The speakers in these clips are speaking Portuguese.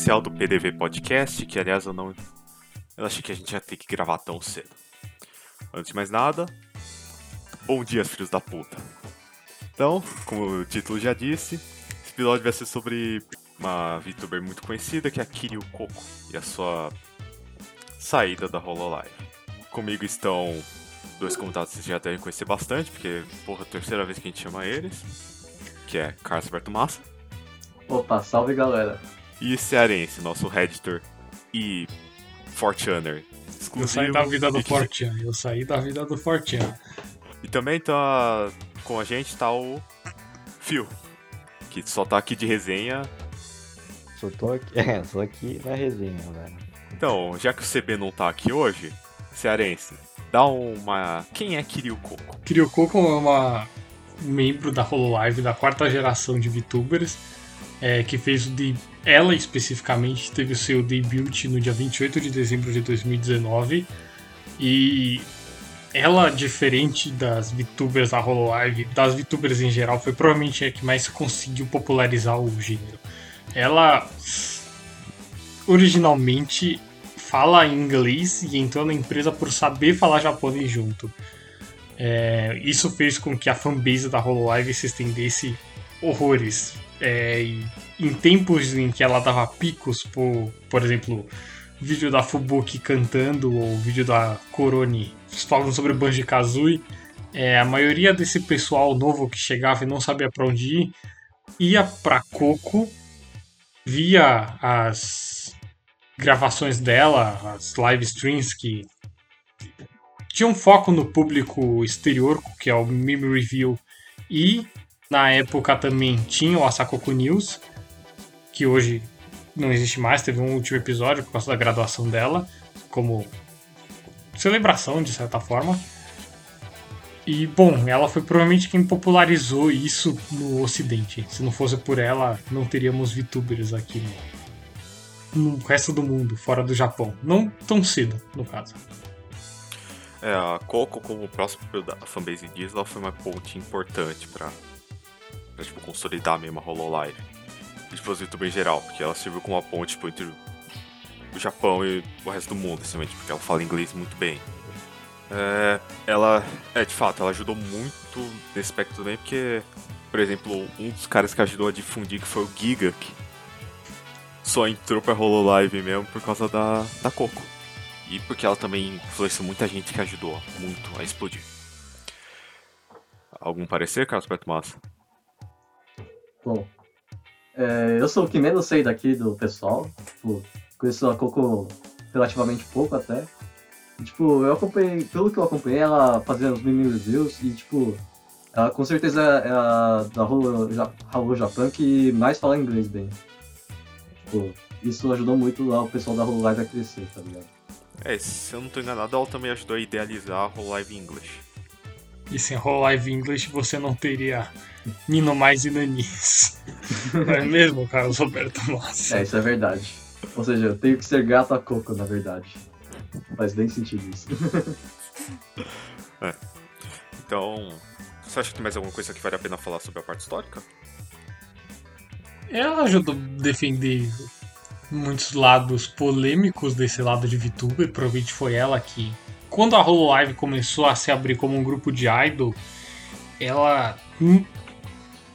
especial do PDV Podcast, que aliás eu não. Eu achei que a gente ia ter que gravar tão cedo. Antes de mais nada, bom dia, filhos da puta. Então, como o título já disse, esse episódio vai ser sobre uma VTuber muito conhecida, que é a Kiryu Coco, e a sua saída da Hololive. Comigo estão dois convidados que vocês já devem conhecer bastante, porque, porra, é a terceira vez que a gente chama eles, que é Carlos Alberto Massa. Opa, salve galera. E Cearense, nosso Redditor e Fortuner. Eu saí da vida do Fortune, eu saí da vida do Fortune. E também tá com a gente tá o Phil, que só tá aqui de resenha. Só tô aqui, é, só aqui na resenha, galera. Então, já que o CB não tá aqui hoje, Cearense, dá uma. Quem é Kiryu Coco? Kiryu Coco é uma membro da Hololive da quarta geração de VTubers é, que fez o de ela especificamente teve o seu debut no dia 28 de dezembro de 2019 e ela diferente das VTubers da Hololive, das VTubers em geral, foi provavelmente a que mais conseguiu popularizar o gênero. Ela originalmente fala inglês e entrou na empresa por saber falar japonês junto. É, isso fez com que a fanbase da Hololive se estendesse horrores é, em tempos em que ela dava picos, por, por exemplo, vídeo da Fubuki cantando ou vídeo da Koroni falando sobre Banjo Kazooie, é, a maioria desse pessoal novo que chegava e não sabia para onde ir, ia para Coco, via as gravações dela, as live streams que tinham foco no público exterior, que é o Meme Review, e na época também tinha o Asakoku News, que hoje não existe mais, teve um último episódio por causa da graduação dela, como celebração de certa forma. E bom, ela foi provavelmente quem popularizou isso no Ocidente. Se não fosse por ela, não teríamos VTubers aqui no, no resto do mundo, fora do Japão. Não tão cedo, no caso. É, a Coco, como o próximo fanbase diz, ela foi uma ponte importante para pra, tipo, consolidar mesmo a Hololive. E tipo, YouTube em geral, porque ela serviu como uma ponte tipo, entre o Japão e o resto do mundo, simplesmente, porque ela fala inglês muito bem. É, ela, é, de fato, ela ajudou muito nesse aspecto também, porque, por exemplo, um dos caras que ajudou a difundir, que foi o Giga, que só entrou pra Hololive mesmo por causa da, da Coco. E porque ela também influenciou muita gente que ajudou muito a explodir. Algum parecer, Carlos Beto Massa? Bom, é, eu sou o que menos sei daqui do pessoal. Tipo, conheço a Coco relativamente pouco até. E, tipo, eu acompanhei, pelo que eu acompanhei, ela fazendo os mini reviews e, tipo, ela com certeza é a da Hello Japan que mais fala inglês bem. Tipo, isso ajudou muito lá o pessoal da Hololive a crescer, tá ligado? É, se eu não tô enganado, ela também ajudou a idealizar a Hololive English. E sem Hololive English você não teria Nino Mais e Nanis. Não é mesmo, Carlos Roberto Massa? É, isso é verdade. Ou seja, eu tenho que ser gato a coco, na verdade. Faz bem sentido isso. é. Então, você acha que tem mais alguma coisa que vale a pena falar sobre a parte histórica? Ela ajudou a defender muitos lados polêmicos desse lado de VTuber. Provavelmente foi ela que, quando a Hololive começou a se abrir como um grupo de idol, ela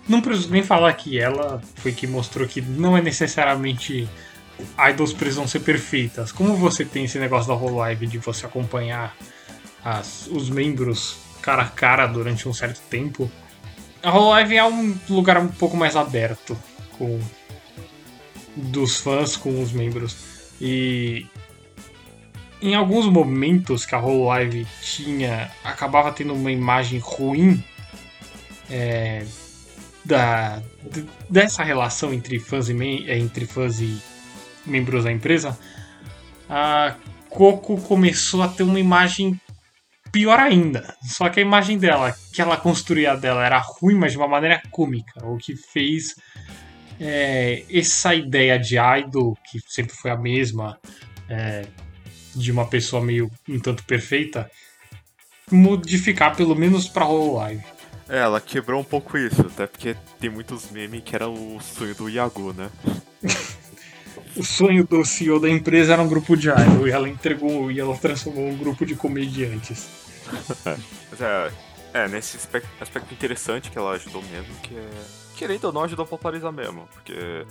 não preciso nem falar que ela foi que mostrou que não é necessariamente idols precisam ser perfeitas. Como você tem esse negócio da Hololive de você acompanhar as, os membros cara a cara durante um certo tempo, a Hololive é um lugar um pouco mais aberto com dos fãs com os membros e em alguns momentos que a Hololive tinha acabava tendo uma imagem ruim é, da, dessa relação entre fãs e, é, entre fãs e membros da empresa, a Coco começou a ter uma imagem pior ainda. Só que a imagem dela, que ela construía dela, era ruim, mas de uma maneira cômica, o que fez é, essa ideia de idol, que sempre foi a mesma, é, de uma pessoa meio um tanto perfeita, modificar pelo menos para Hololive. É, ela quebrou um pouco isso, até porque tem muitos memes que era o sonho do Yago, né? o sonho do CEO da empresa era um grupo de idol e ela entregou e ela transformou um grupo de comediantes. Mas é, é, nesse aspecto, aspecto interessante que ela ajudou mesmo, que é. Querendo ou não, ajudou a popularizar mesmo. Porque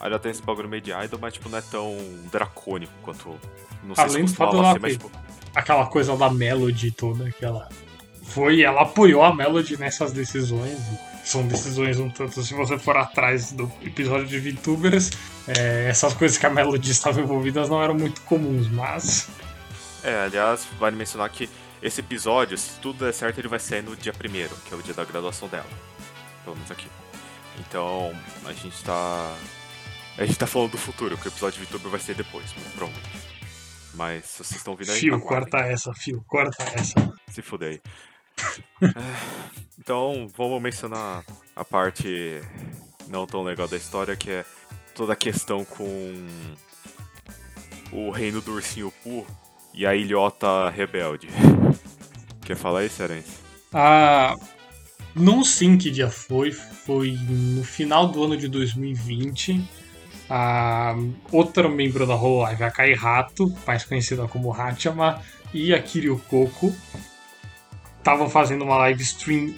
ainda tem esse bagulho meio de idol, mas tipo, não é tão dracônico quanto. Não sei Além se costumava ser, mas tipo. Aquela coisa da Melody toda que ela foi, ela apoiou a Melody nessas decisões. São decisões um tanto, se você for atrás do episódio de VTubers, é, essas coisas que a Melody estava envolvidas não eram muito comuns, mas É, aliás, vale mencionar que esse episódio, se tudo der certo, ele vai sair no dia primeiro, que é o dia da graduação dela. Pelo menos aqui. Então, a gente tá. A gente tá falando do futuro, que o episódio de VTuber vai ser depois, provavelmente. Mas se vocês estão ouvindo aí. fio, aguardem. corta essa, fio, corta essa. Se fuder aí. É, então, vamos mencionar a parte não tão legal da história, que é toda a questão com o reino do ursinho Pooh e a ilhota rebelde. Quer falar isso, Serense? Ah, não sei em que dia foi, foi no final do ano de 2020. A outra membro da Hololive, a Kai Rato, mais conhecida como Hachama, e a Kiryu Koko, estavam fazendo uma live stream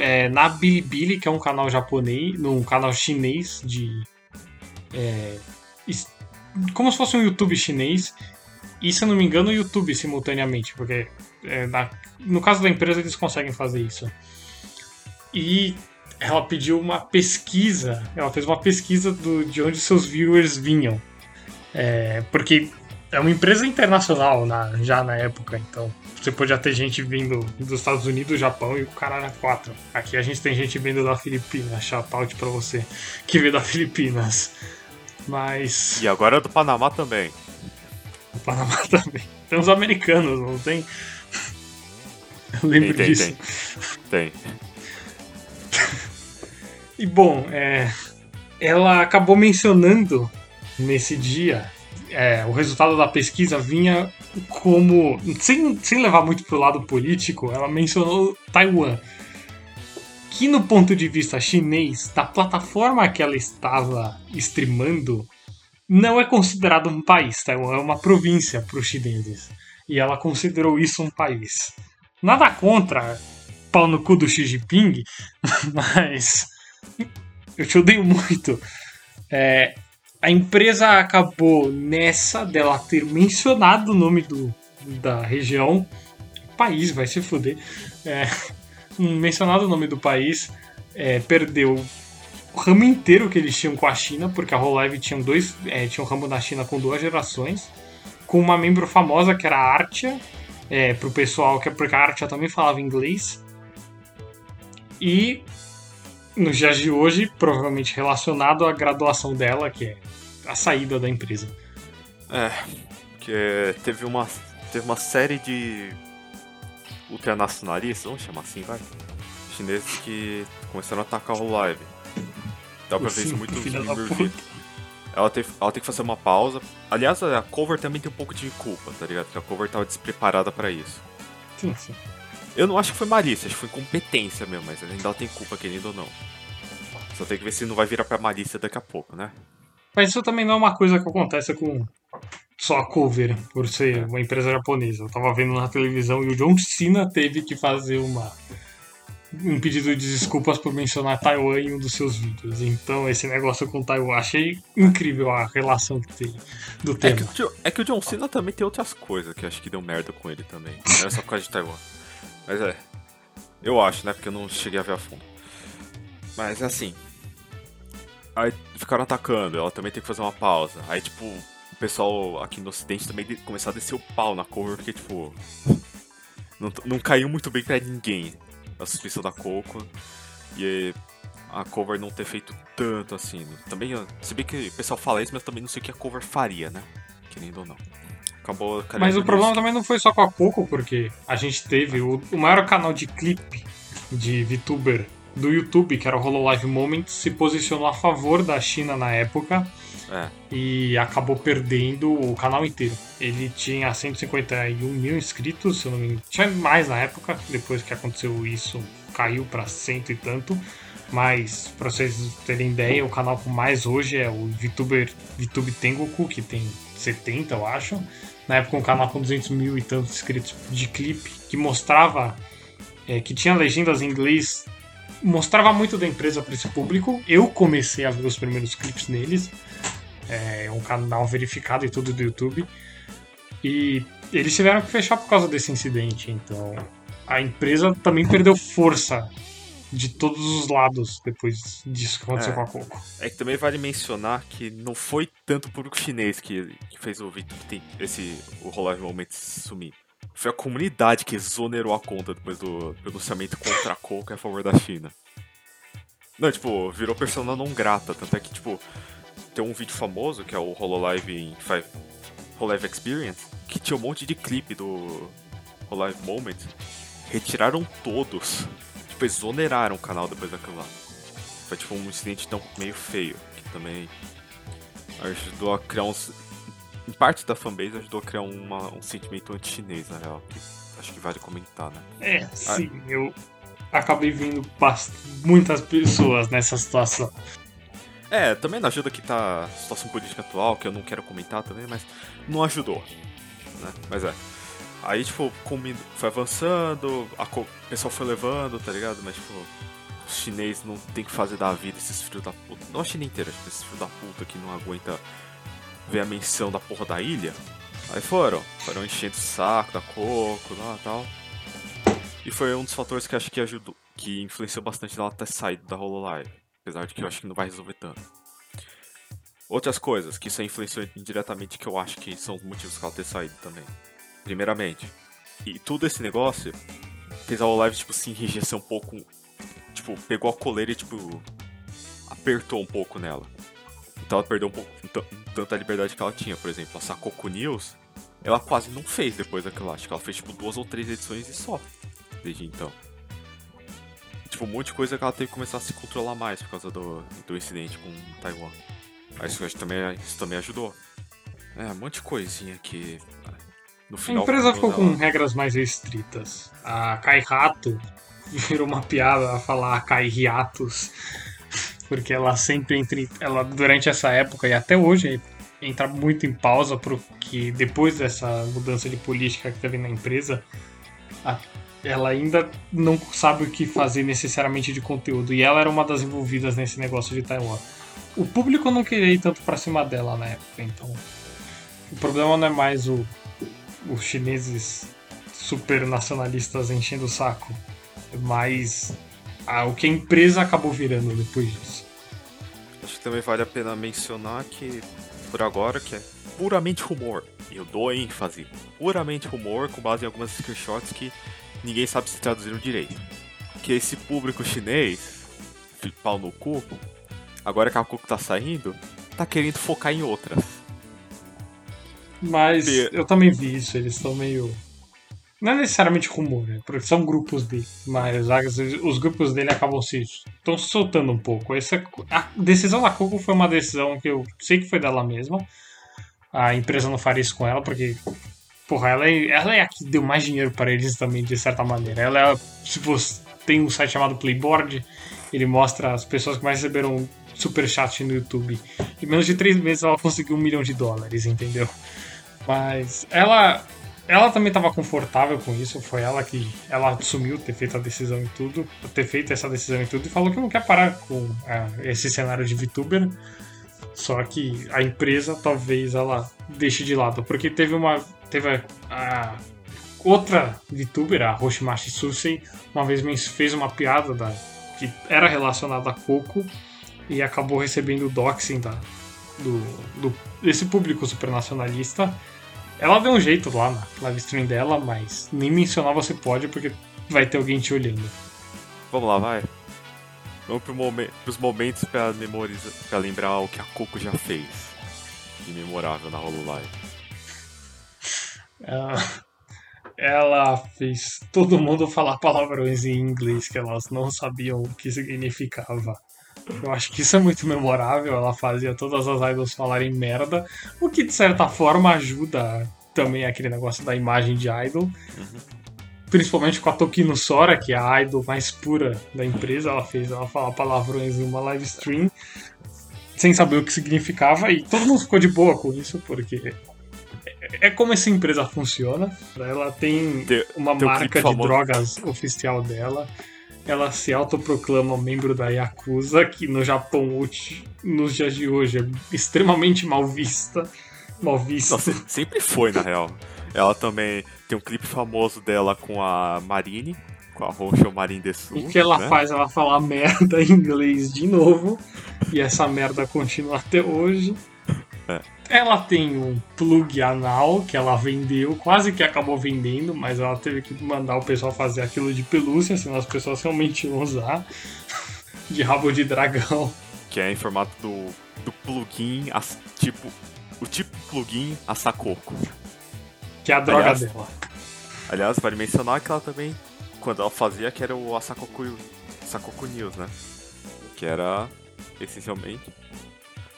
é, na Bilibili, que é um canal japonês, num canal chinês de. é, como se fosse um YouTube chinês. E se eu não me engano, o YouTube simultaneamente, porque é, na- no caso da empresa eles conseguem fazer isso. E ela pediu uma pesquisa, ela fez uma pesquisa do, de onde seus viewers vinham. É, porque é uma empresa internacional na- já na época, então você podia ter gente vindo dos Estados Unidos, Japão e o caralho a quatro. Aqui a gente tem gente vindo da Filipinas, shout pra você que veio da Filipinas. Mas E agora do Panamá também. o Panamá também. Tem os americanos, não tem? Eu lembro Tem, tem, disso. tem. Tem. E bom, é, ela acabou mencionando nesse dia é, o resultado da pesquisa vinha como. Sem, sem levar muito pro lado político, ela mencionou Taiwan. Que no ponto de vista chinês, da plataforma que ela estava streamando, não é considerado um país. Taiwan é uma província para os chineses. E ela considerou isso um país. Nada contra pau no cu do Xi Jinping, mas eu te odeio muito. É, a empresa acabou nessa dela ter mencionado o nome do, da região. País, vai se fuder. É, mencionado o nome do país. é, perdeu o ramo inteiro que eles tinham com a China, porque a Hololive tinha, dois, é, tinha um ramo na China com duas gerações. Com uma membro famosa que era a Artia. É, pro pessoal, que é porque a Artia também falava inglês. E nos dias de hoje, provavelmente relacionado à graduação dela, que é a saída da empresa. É, que teve uma, teve uma série de ultranacionalistas, vamos chamar assim, vai. Chineses que começaram a atacar o live. Dá pra ver isso muito. Ela tem, ela tem que fazer uma pausa. Aliás, a cover também tem um pouco de culpa, tá ligado? Porque a cover tava despreparada pra isso. Sim, sim. Eu não acho que foi malícia, acho que foi incompetência mesmo, mas ainda tem culpa, querendo ou não. Só tem que ver se não vai virar pra malícia daqui a pouco, né? Mas isso também não é uma coisa que acontece com só a cover, por ser uma empresa japonesa. Eu tava vendo na televisão e o John Cena teve que fazer uma um pedido de desculpas por mencionar Taiwan em um dos seus vídeos. Então, esse negócio com Taiwan, achei incrível a relação que tem do É tema. que, o é que o John Cena também tem outras coisas que acho que deu merda com ele também. Não era só por causa de Taiwan. Mas é. Eu acho, né? Porque eu não cheguei a ver a fundo. Mas assim. Aí ficaram atacando, ela também tem que fazer uma pausa. Aí, tipo, o pessoal aqui no ocidente também começou a descer o pau na cover, porque, tipo. Não, não caiu muito bem pra ninguém a suspensão da Coco. E a cover não ter feito tanto assim. Também, ó, se bem que o pessoal fala isso, mas também não sei o que a cover faria, né? Querendo ou não. Acabou Mas o problema também não foi só com a Coco, porque a gente teve o, o maior canal de clipe de VTuber do YouTube, que era o Hololive Moments, se posicionou a favor da China na época É, e acabou perdendo o canal inteiro. Ele tinha 151 mil inscritos, se eu não me engano. Tinha mais na época, depois que aconteceu isso, caiu pra cento e tanto. Mas, pra vocês terem ideia, o canal com mais hoje é o VTuber VTube Tengoku, que tem 70, eu acho. Na época, um canal com 200 mil e tantos inscritos de clipe, que mostrava, é, que tinha legendas em inglês, mostrava muito da empresa para esse público. Eu comecei a ver os primeiros clipes neles. É um canal verificado e tudo do YouTube. E eles tiveram que fechar por causa desse incidente. Então, a empresa também perdeu força de todos os lados depois disso que aconteceu É. com a Coco. É que também vale mencionar que não foi tanto o público chinês que, que fez o Vitor que tem esse o Hololive Moment sumir. Foi a comunidade que exonerou a conta depois do pronunciamento contra a Coco a favor da China. Não, tipo, virou persona não grata. Tanto é que, tipo, tem um vídeo famoso que é o Hololive em Five Hololive Experience, que tinha um monte de clipe do Hololive Moment. Retiraram todos. Tipo, exoneraram o canal depois daquilo lá. Foi tipo um incidente tão meio feio, que também ajudou a criar uns. Em parte da fanbase ajudou a criar uma- um sentimento anti-chinês, na real. Que acho que vale comentar, né? É, sim, eu acabei vendo muitas pessoas nessa situação. É, também não ajuda que tá a situação política atual, que eu não quero comentar também, mas não ajudou. Né? Mas é. Aí, tipo, foi avançando, a co- o pessoal foi levando, tá ligado? Mas, tipo, os chineses não tem que fazer da vida esses filhos da puta. Não a China inteira, tipo, esses filhos da puta que não aguenta ver a menção da porra da ilha. Aí foram, foram enchendo o saco da coco lá e tal. E foi um dos fatores que acho que ajudou, que influenciou bastante ela ter saído da Hololive. Apesar de que eu acho que não vai resolver tanto. Outras coisas que isso influenciou indiretamente que eu acho que são os motivos que ela ter saído também. Primeiramente, e tudo esse negócio fez a Hololive, tipo, se enrijecer um pouco. Tipo, pegou a coleira e, tipo, apertou um pouco nela. Então ela perdeu um pouco, um tan- um tanto a liberdade que ela tinha. Por exemplo, a Sakoku News, ela quase não fez depois daquilo lá. Acho que ela fez, tipo, duas ou três edições e só. Desde então. Tipo, um monte de coisa que ela teve que começar a se controlar mais por causa do, do incidente com Taiwan. Aí isso, que também, isso também ajudou. É, um monte de coisinha que. No A final. empresa quando ficou com regras mais restritas. A Kai Rato virou uma piada a falar Kai Hiatus, porque ela sempre entre ela durante essa época e até hoje entra muito em pausa porque depois dessa mudança de política que teve na empresa, a- ela ainda não sabe o que fazer necessariamente de conteúdo e ela era uma das envolvidas nesse negócio de Taiwan. O público não queria ir tanto pra cima dela na época, então o problema não é mais o os chineses super nacionalistas enchendo o saco, mas o que a empresa acabou virando depois disso. Acho que também vale a pena mencionar que, por agora, que é puramente rumor. Eu dou ênfase. Puramente rumor, com base em algumas screenshots que ninguém sabe se traduziram direito. Que esse público chinês, pau no cu, agora que a Coco tá saindo, tá querendo focar em outras. Mas eu também vi isso, eles estão meio. Não é necessariamente rumor, né? Porque são grupos dele. Mas os grupos dele acabam se. estão se soltando um pouco. Essa, a decisão da Coco foi uma decisão que eu sei que foi dela mesma. A empresa não faria isso com ela, porque. Porra, ela é, ela é a que deu mais dinheiro para eles também, de certa maneira. Ela é. a- Se você tem um site chamado Playboard, ele mostra as pessoas que mais receberam superchat no YouTube. Em menos de três meses ela conseguiu um milhão de dólares, entendeu? Mas ela ela também estava confortável com isso, foi ela que ela assumiu ter feito a decisão e tudo, ter feito essa decisão e tudo e falou que não quer parar com ah, esse cenário de VTuber. Só que a empresa talvez ela deixe de lado, porque teve uma teve a, a outra VTuber, a Hoshimashi Susei, uma vez fez uma piada da que era relacionada a Coco e acabou recebendo o doxing da, do, do, desse público supernacionalista. Ela deu um jeito lá na live stream dela, mas nem mencionar você pode porque vai ter alguém te olhando. Vamos lá, vai. Vamos pro momen pros momentos pra, memorizar, pra lembrar o que a Coco já fez. De memorável na Hololive. Ela, ela fez todo mundo falar palavrões em inglês que elas não sabiam o que significava. Eu acho que isso é muito memorável. Ela fazia todas as idols falarem merda, o que de certa forma ajuda também aquele negócio da imagem de idol. principalmente com a Tokino Sora, que é a idol mais pura da empresa. Ela fez ela falar palavrões em uma live stream sem saber o que significava e todo mundo ficou de boa com isso, porque é como essa empresa funciona. Ela tem, Tem- uma um marca de drogas oficial dela. Ela se autoproclama membro da Yakuza, que no Japão, hoje- nos dias de hoje, é extremamente mal vista. Mal vista. Nossa, sempre foi, na real. Ela também tem um clipe famoso dela com a Marine, com a Rochelle Marine Desu. E o que ela né? faz? Ela fala merda em inglês de novo. E essa merda continua até hoje. É. Ela tem um plug anal que ela vendeu, quase que acabou vendendo, mas ela teve que mandar o pessoal fazer aquilo de pelúcia, senão as pessoas realmente iam usar. De rabo de dragão. Que é em formato do, do plugin, as- tipo. O tipo plugin a Sakoko. Que é a droga Aliás, dela. Aliás, vale mencionar que ela também, quando ela fazia, que era o Asakoku, Sakoku News, né? Que era, essencialmente,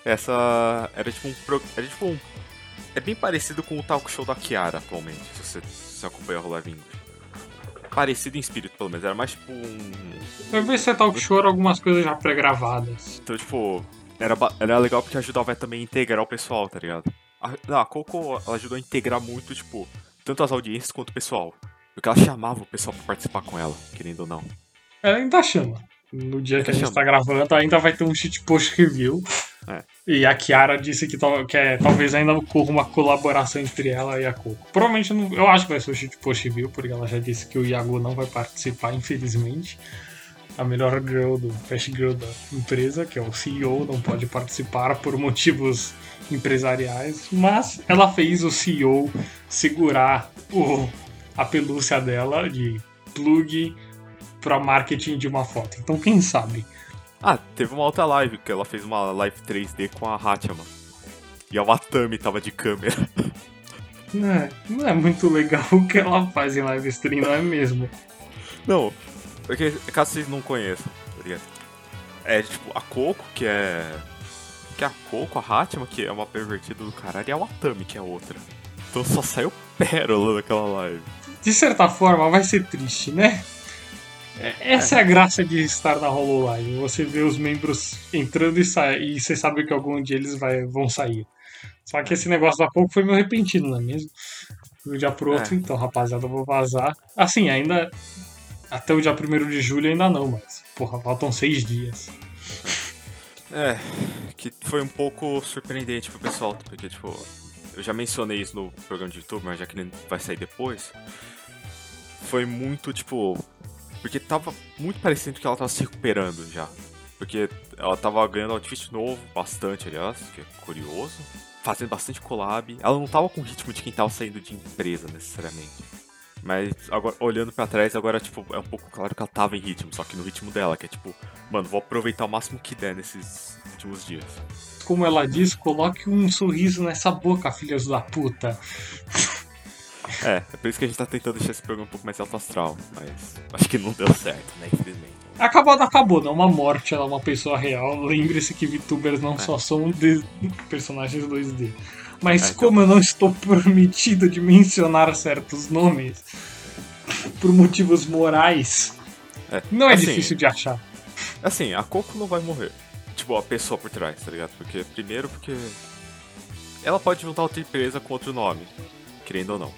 essa... Era tipo um... pro- Era tipo um... É bem parecido com o talk show da Kiara, atualmente, se você, se acompanha o Live English. Parecido em espírito, pelo menos. Era mais tipo um... Vai ver se é talk show era algumas coisas já pré-gravadas. Então, tipo, era, era legal porque ajudava também a integrar o pessoal, tá ligado? A, não, a Coco ela ajudou a integrar muito, tipo, tanto as audiências quanto o pessoal. Porque ela chamava o pessoal pra participar com ela, querendo ou não. Ela ainda chama. No dia que a gente chama. tá gravando, ainda vai ter um shitpost review. É. E a Kiara disse que, que é- talvez ainda ocorra uma colaboração entre ela e a Coco. Provavelmente, não- eu acho que vai ser o shitpost review, porque ela já disse que o Yago não vai participar, infelizmente. A melhor girl do Fast Girl da empresa, que é o CEO, não pode participar por motivos empresariais. Mas ela fez o CEO segurar o, a pelúcia dela de plug para marketing de uma foto. Então, quem sabe? Ah, teve uma outra live, que ela fez uma live 3D com a Hatchama. E a Watami tava de câmera. Não é, não é muito legal o que ela faz em live stream, não é mesmo? Não, porque caso vocês não conheçam, tá ligado? É tipo, a Coco, que é. Que é a Coco, a Hatchama, que é uma pervertida do caralho, e a Watami, que é outra. Então só saiu pérola daquela live. De certa forma, vai ser triste, né? Essa é. a graça de estar na HoloLive. Você vê os membros entrando e saindo, e você sabe que algum dia eles vai, vão sair. Só que esse negócio da pouco foi meio repentino, não é mesmo? De um dia pro outro, É. então, rapaziada, eu vou vazar. Assim, ainda. Até o dia 1 de julho ainda não, mas. Porra, faltam seis dias. É, que foi um pouco surpreendente pro pessoal, porque, tipo, eu já mencionei isso no programa de YouTube, mas já que ele vai sair depois, foi muito, tipo, porque tava muito parecendo que ela tava se recuperando já. Porque ela tava ganhando outfit novo, bastante, aliás, que é curioso, fazendo bastante collab. Ela não tava com o ritmo de quem tava saindo de empresa, necessariamente. Mas agora, olhando pra trás, agora, tipo, é um pouco claro que ela tava em ritmo, só que no ritmo dela, que é tipo, mano, vou aproveitar o máximo que der nesses últimos dias. Como ela diz, coloque um sorriso nessa boca, filhas da puta. É, é por isso que a gente tá tentando deixar esse programa um pouco mais alto astral, mas acho que não deu certo, né, infelizmente. Acabou, acabou, não é uma morte, ela é uma pessoa real. Lembre-se que VTubers não É. só são de- personagens 2D. Mas É, então. como eu não estou permitido de mencionar certos nomes por motivos morais, É, não é assim, difícil de achar. Assim, a Coco não vai morrer. Tipo, a pessoa por trás, tá ligado? Porque, primeiro, porque. Ela pode juntar outra empresa com outro nome, querendo ou não.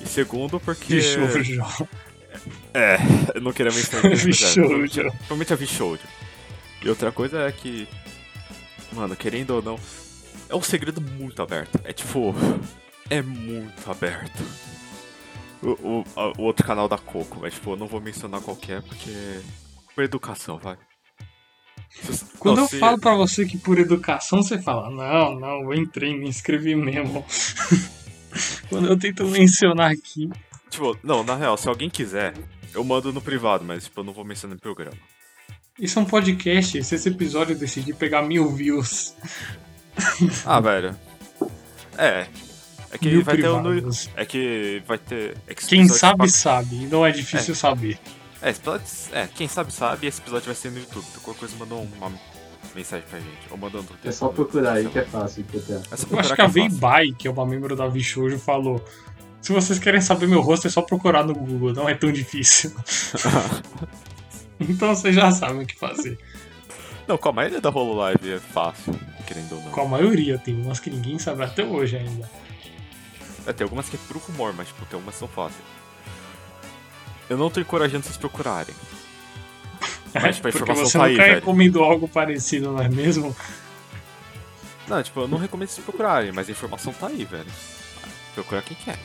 E segundo, porque. Bichoujo. É, eu não queria mencionar é, Bichoujo. Provavelmente a Vishoujo. E outra coisa é que. Mano, querendo ou não. É um segredo muito aberto. É tipo. É muito aberto. O, o, a- o outro canal da Coco, mas tipo, eu não vou mencionar qual que é porque. Por educação, vai. Quando não, eu se- falo pra você que por educação você fala, não, não, eu entrei, me inscrevi mesmo. Quando eu tento mencionar aqui, Tipo, não, na real, se alguém quiser, eu mando no privado, mas tipo, eu não vou mencionar no programa. isso é um podcast, se esse episódio decidir pegar mil views, Ah, velho. É. É que mil vai ter um no. privados. É que vai ter. é que Quem sabe, sabe. Não é difícil saber. É, esse episódio, é, quem sabe sabe, esse episódio vai ser no YouTube. Qualquer coisa mandou uma mensagem pra gente. Ou mandando um É só procurar aí que é fácil encontrar. É Eu acho que a é. Veibai, que é uma membro da Vishojo, falou: Se vocês querem saber meu rosto, é só procurar no Google, não é tão difícil. então vocês já sabem o que fazer. Não, com a maioria da Hololive é fácil, querendo ou não. Com a maioria, tem umas que ninguém sabe até hoje ainda. É, tem algumas que é puro rumor, mas tipo, tem umas que são fáceis. Eu não tô encorajando vocês procurarem. Mas, tipo, a informação você tá aí, velho. recomendou algo parecido, não é mesmo? Não, tipo, eu não recomendo vocês procurarem, mas a informação tá aí, velho. Procurar quem quer.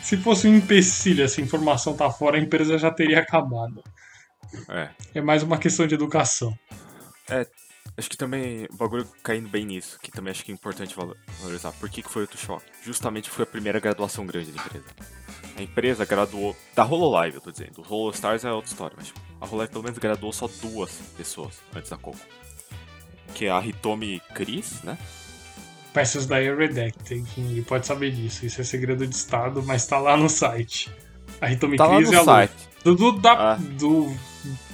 Se fosse um empecilho, essa informação tá fora, a empresa já teria acabado. É. É mais uma questão de educação. Acho que também o bagulho caindo bem nisso, que também acho que é importante valo- valorizar. Por que, que foi o choque? Justamente foi a primeira graduação grande da empresa. A empresa graduou. Da HoloLive, eu tô dizendo. O HoloStars é outra história, mas tipo, a HoloLive pelo menos graduou só duas pessoas antes da Coco. Que é a Hitomi Chris, né? Peças daí é redacted, ninguém pode saber disso. Isso é segredo de Estado, mas tá lá no site. A Hitomi Tá lá Cris no Lu. site. Do, do, da- Ah. do,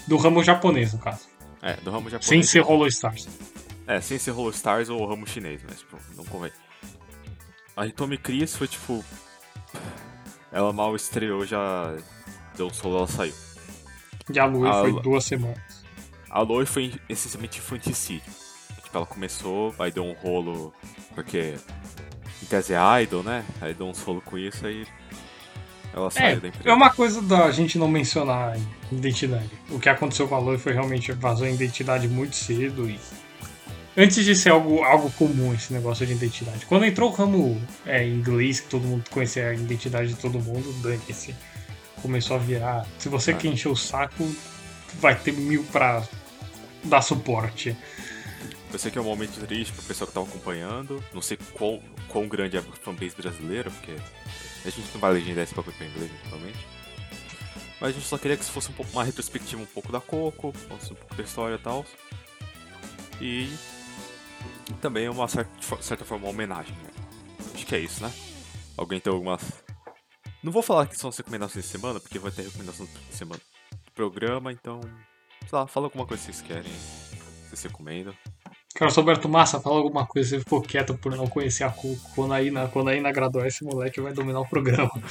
do ramo japonês, no caso. É, do ramo japonês. Sem ser Hollow Stars. É, sem ser HoloStars ou ramo chinês, mas tipo, não convém. A Hitomi Chris foi tipo. Ela mal estreou, já deu um solo, ela saiu. E a Ah, foi duas semanas. A Loi foi essencialmente infanticídio. Tipo, ela começou, aí deu um rolo, porque em tese é idol, né? Aí deu uns rolo com isso, aí ela saiu da empresa. É uma coisa da gente não mencionar a identidade. O que aconteceu com a Loi foi realmente vazou a identidade muito cedo e. Antes de ser algo, algo comum esse negócio de identidade. Quando entrou o ramo é, inglês, que todo mundo conhecia a identidade de todo mundo, dane-se. Começou a virar. Se você É. quer encher o saco, vai ter mil pra dar suporte. Eu sei que é um momento triste pro pessoal que tava acompanhando. Não sei quão, quão grande é a fanbase brasileira, porque a gente não vai legendar esse bagulho pra inglês, naturalmente. Mas a gente só queria que isso fosse um pouco uma retrospectiva um pouco da Coco, um pouco da história e tal. E também uma certa, certa forma uma homenagem, né? Acho que é isso, né? Alguém tem algumas. Não vou falar que são as recomendações de semana, porque vai ter recomendação de semana do programa, então. Sei lá, fala alguma coisa que vocês querem. Vocês recomendam. Cara, o Alberto Massa fala alguma coisa, você ficou quieto por não conhecer a Coco. Quando a Ina, quando a Ina graduar, esse moleque vai dominar o programa.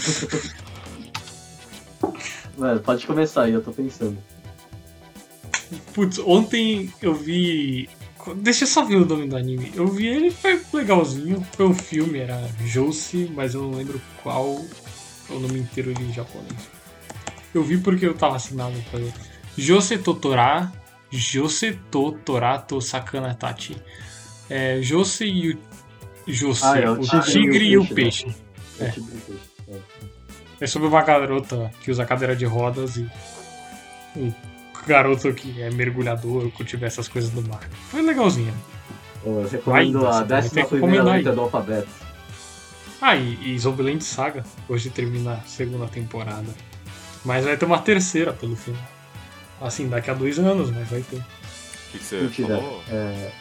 Mano, pode começar aí, eu tô pensando. Putz, ontem eu vi. Deixa eu só ver o nome do anime. Eu vi ele, foi legalzinho. Foi um filme, era Jousei, mas eu não lembro qual é o nome inteiro em japonês. Eu vi porque eu tava assinado pra ver. Jose Totora. Jose Totorato Sakana Tachi. É, Jose e o. Jose, Ah, é o o tigre e e o o peixe, tipo de peixe, é. É sobre uma garota que usa cadeira de rodas e um garoto que é mergulhador, cultiva essas coisas do mar. Foi legalzinho. Eu recomendo Vai, a décima primeira letra aí. do alfabeto. Ah, e, e Zombieland Saga. Hoje termina a segunda temporada. Mas vai ter uma terceira pelo final. Assim, daqui a dois anos, mas vai ter. O que, que você Mentira. falou? É...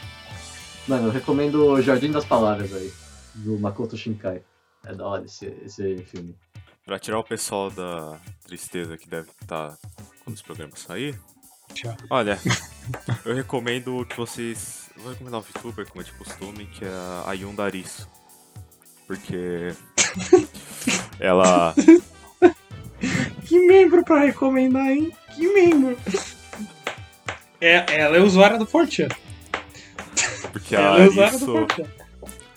Mano, eu recomendo o Jardim das Palavras aí, do Makoto Shinkai. É da hora esse, esse filme. Pra tirar o pessoal da tristeza que deve estar quando esse programa sair. Tchau. Olha, eu recomendo que vocês. eu Vou recomendar um VTuber, como é de costume, que é a Ayunda Arisu. Porque. ela. Que membro pra recomendar, hein? Que membro! É, ela é usuária do Fortran. Porque a Ela é usuária do. Fortran.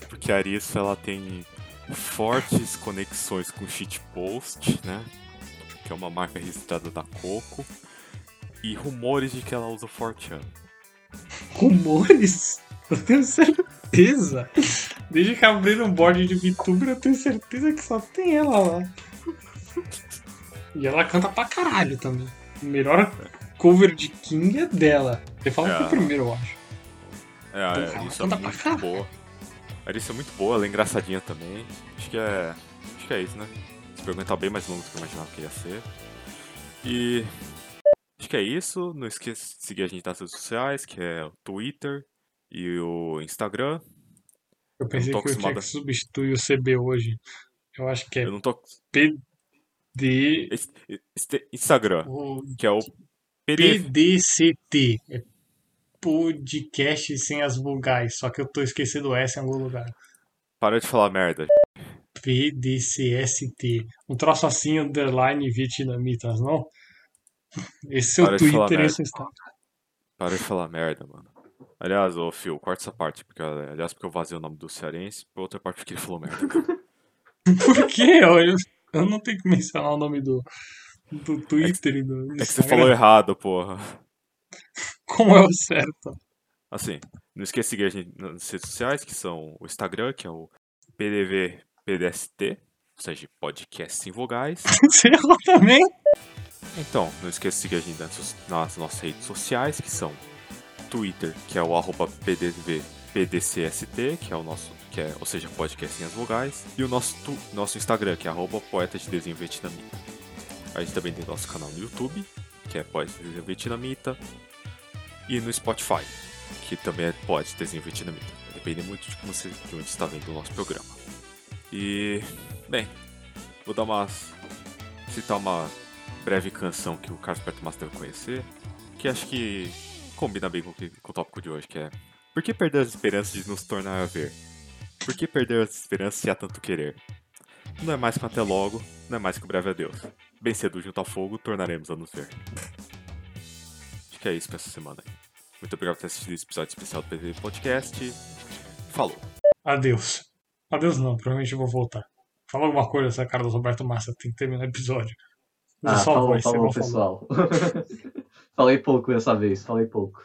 Porque a Arisu ela tem fortes conexões com shitpost, né? Que é uma marca registrada da Coco. E rumores de que ela usa o 4chan. Rumores? Eu tenho certeza. Desde que abriram um board de VTuber, eu tenho certeza que só tem ela lá. E ela canta pra caralho também. O melhor cover de King é dela. Você fala que É. o primeiro, eu acho. É, a Arisu é muito caralho. boa. A Arisu é muito boa, ela é engraçadinha também. Acho que é. Acho que é isso, né? Esse programa tá bem mais longo do que eu imaginava que ia ser. E. Acho que é isso. Não esqueça de seguir a gente nas redes sociais, que é o Twitter e o Instagram. Eu pensei tô que eu tinha acostumado. que substituir o CB hoje. Eu acho que é Eu não tô. PD. Instagram, o que é o PDF. PDCT. É podcast sem as vogais. Só que eu tô esquecendo o S em algum lugar. Para de falar merda. PDCST. Um troço assim, underline vietnamitas, não? Esse seu Para de falar Twitter e esse Instagram. Para de falar merda, mano. Aliás, ô Phil, corta essa parte, porque, aliás, porque eu vazei o nome do cearense, por outra parte porque ele falou merda. Por quê? Eu, eu- não tenho que mencionar o nome do, do Twitter e do É que você Instagram. falou errado, porra. Como é o certo? Assim, não esqueça de seguir a gente nas redes sociais, que são o Instagram, que é o PDV PDST, ou seja, podcast em vogais. Você errou também? Então, não esqueça de seguir a gente nas, nossas redes sociais, que são Twitter, que é o arroba que é o nosso, que é, ou seja, podcast em as vogais, e o nosso, tu- nosso Instagram, que é arroba poeta de desenho vietnamita. A gente também tem nosso canal no YouTube, que é poeta de desenho vietnamita, e no Spotify, que também é poeta de desenho vietnamita. Depende muito de como você de onde está vendo o nosso programa. E, bem, vou dar umas citar uma breve canção que o Carlos Alberto Massa deve conhecer, que acho que combina bem com, com o tópico de hoje, que é Por que perder as esperanças de nos tornar a ver? Por que perder as esperanças se há tanto querer? Não é mais que um até logo, não é mais que um breve adeus. Bem cedo junto ao fogo, tornaremos a nos ver. Acho que é isso pra essa semana. Muito obrigado por ter assistido esse episódio especial do PV Podcast. Falou! Adeus. Adeus não, provavelmente eu vou voltar. Fala alguma coisa, essa cara do Roberto Massa, tem que terminar o episódio. Ah, falou, você falou, pessoal. falei pouco dessa vez, falei pouco.